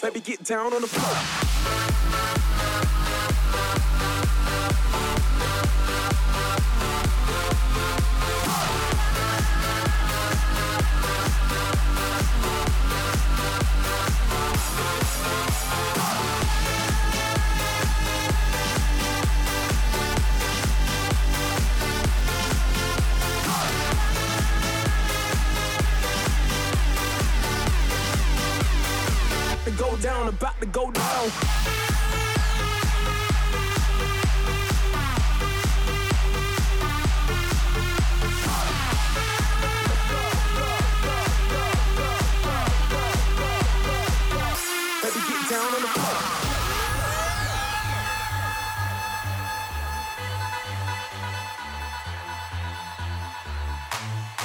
Baby, get down on the floor. About to go down. Baby, get down on the floor.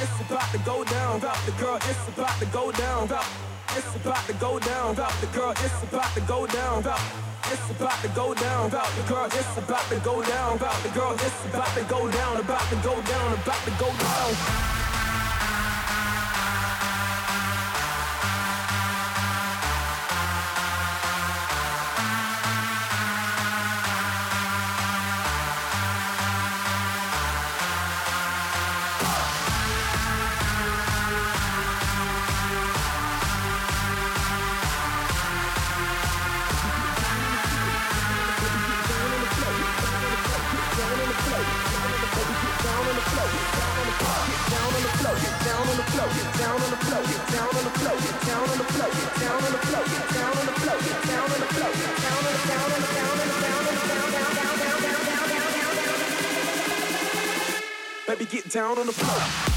It's about to go down, about the girl. It's about to go down, about. About to go down, about the girl. It's about to go down, about. It's about to go down, about the girl. It's about to go down, about the girl. It's about to go down, about to go down, about to go down. Baby, get down on the floor.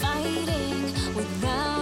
fighting without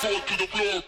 Take to the floor.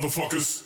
Radio.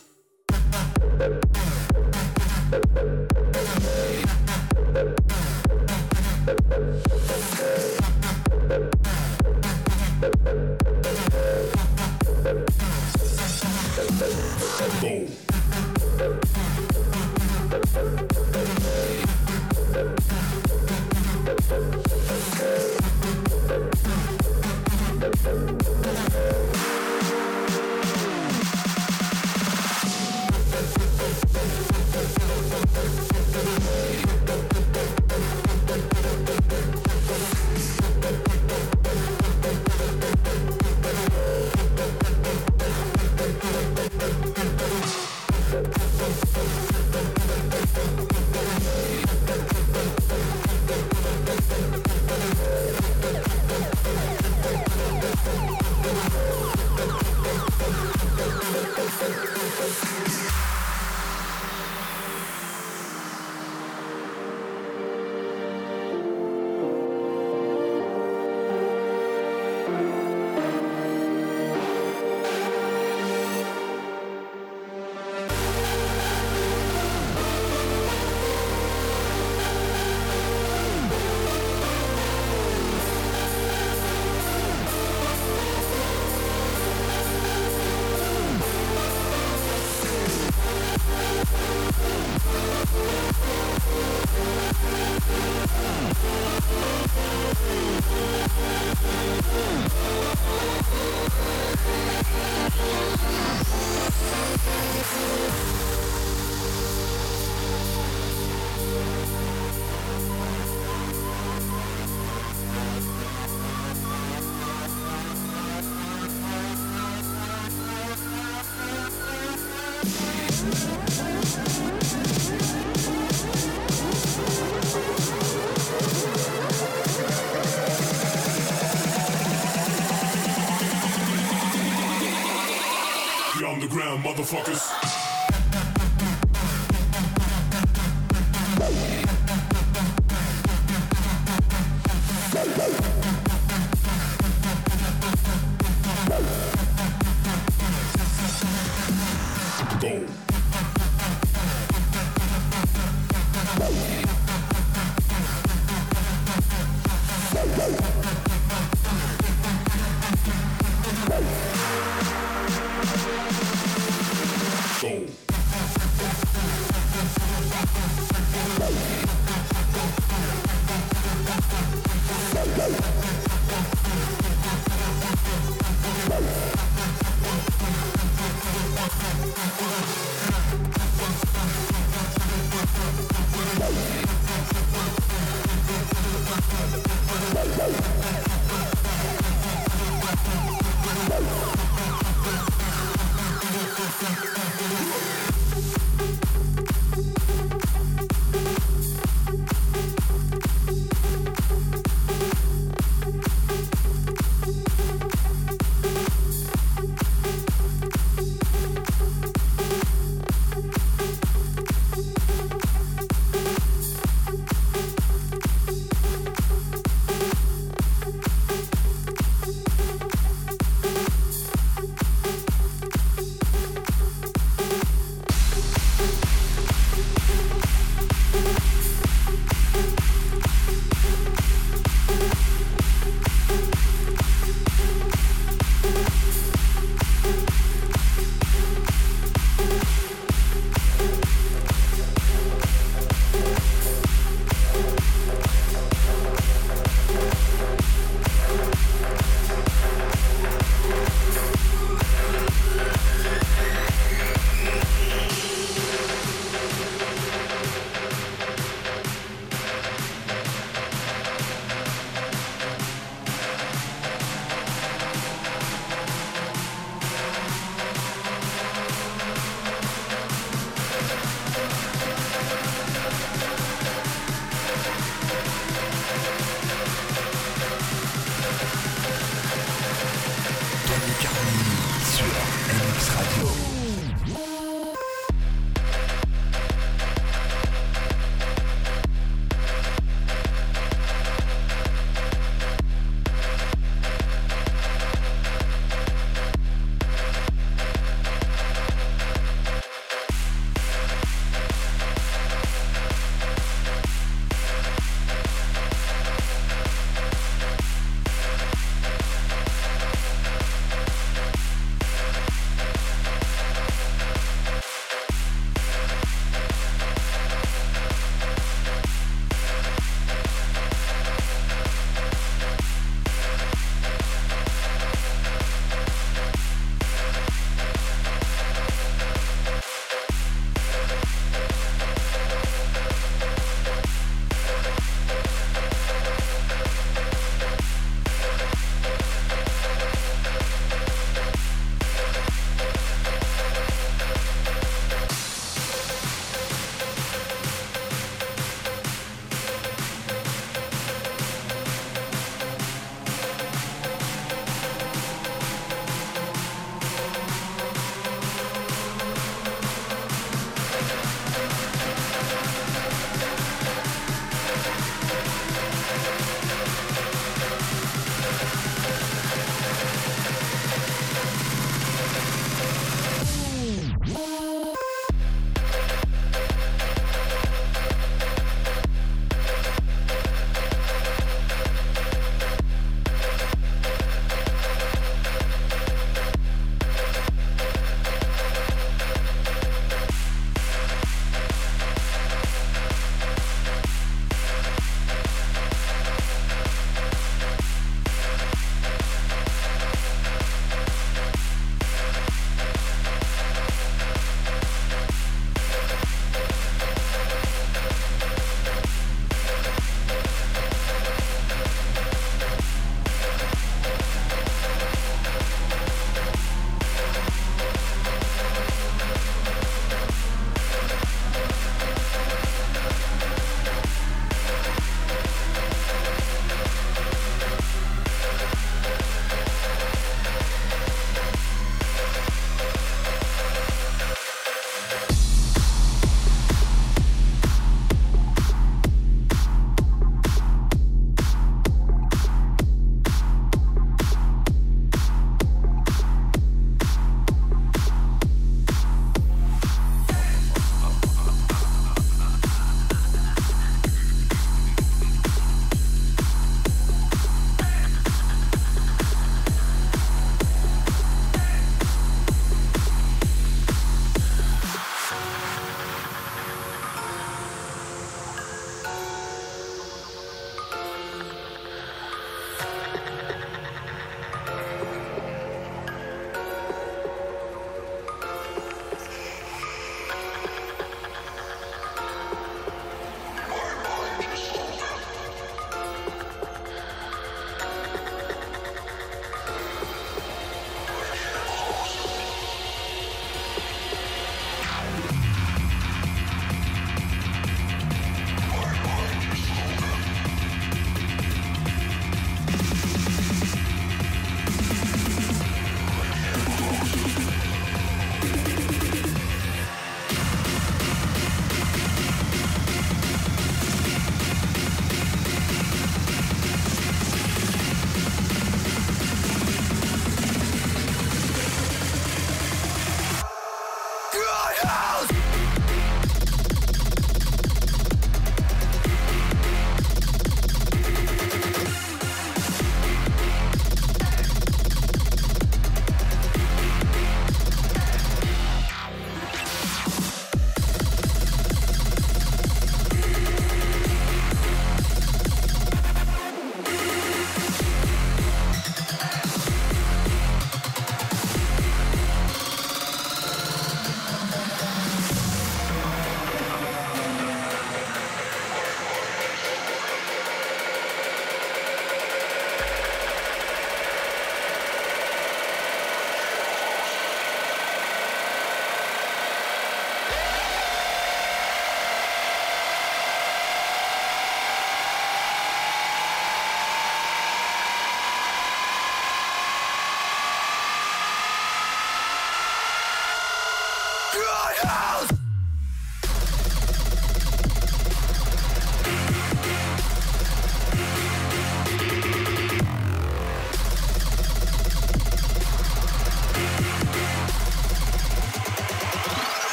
Club Techno.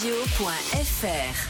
radio.fr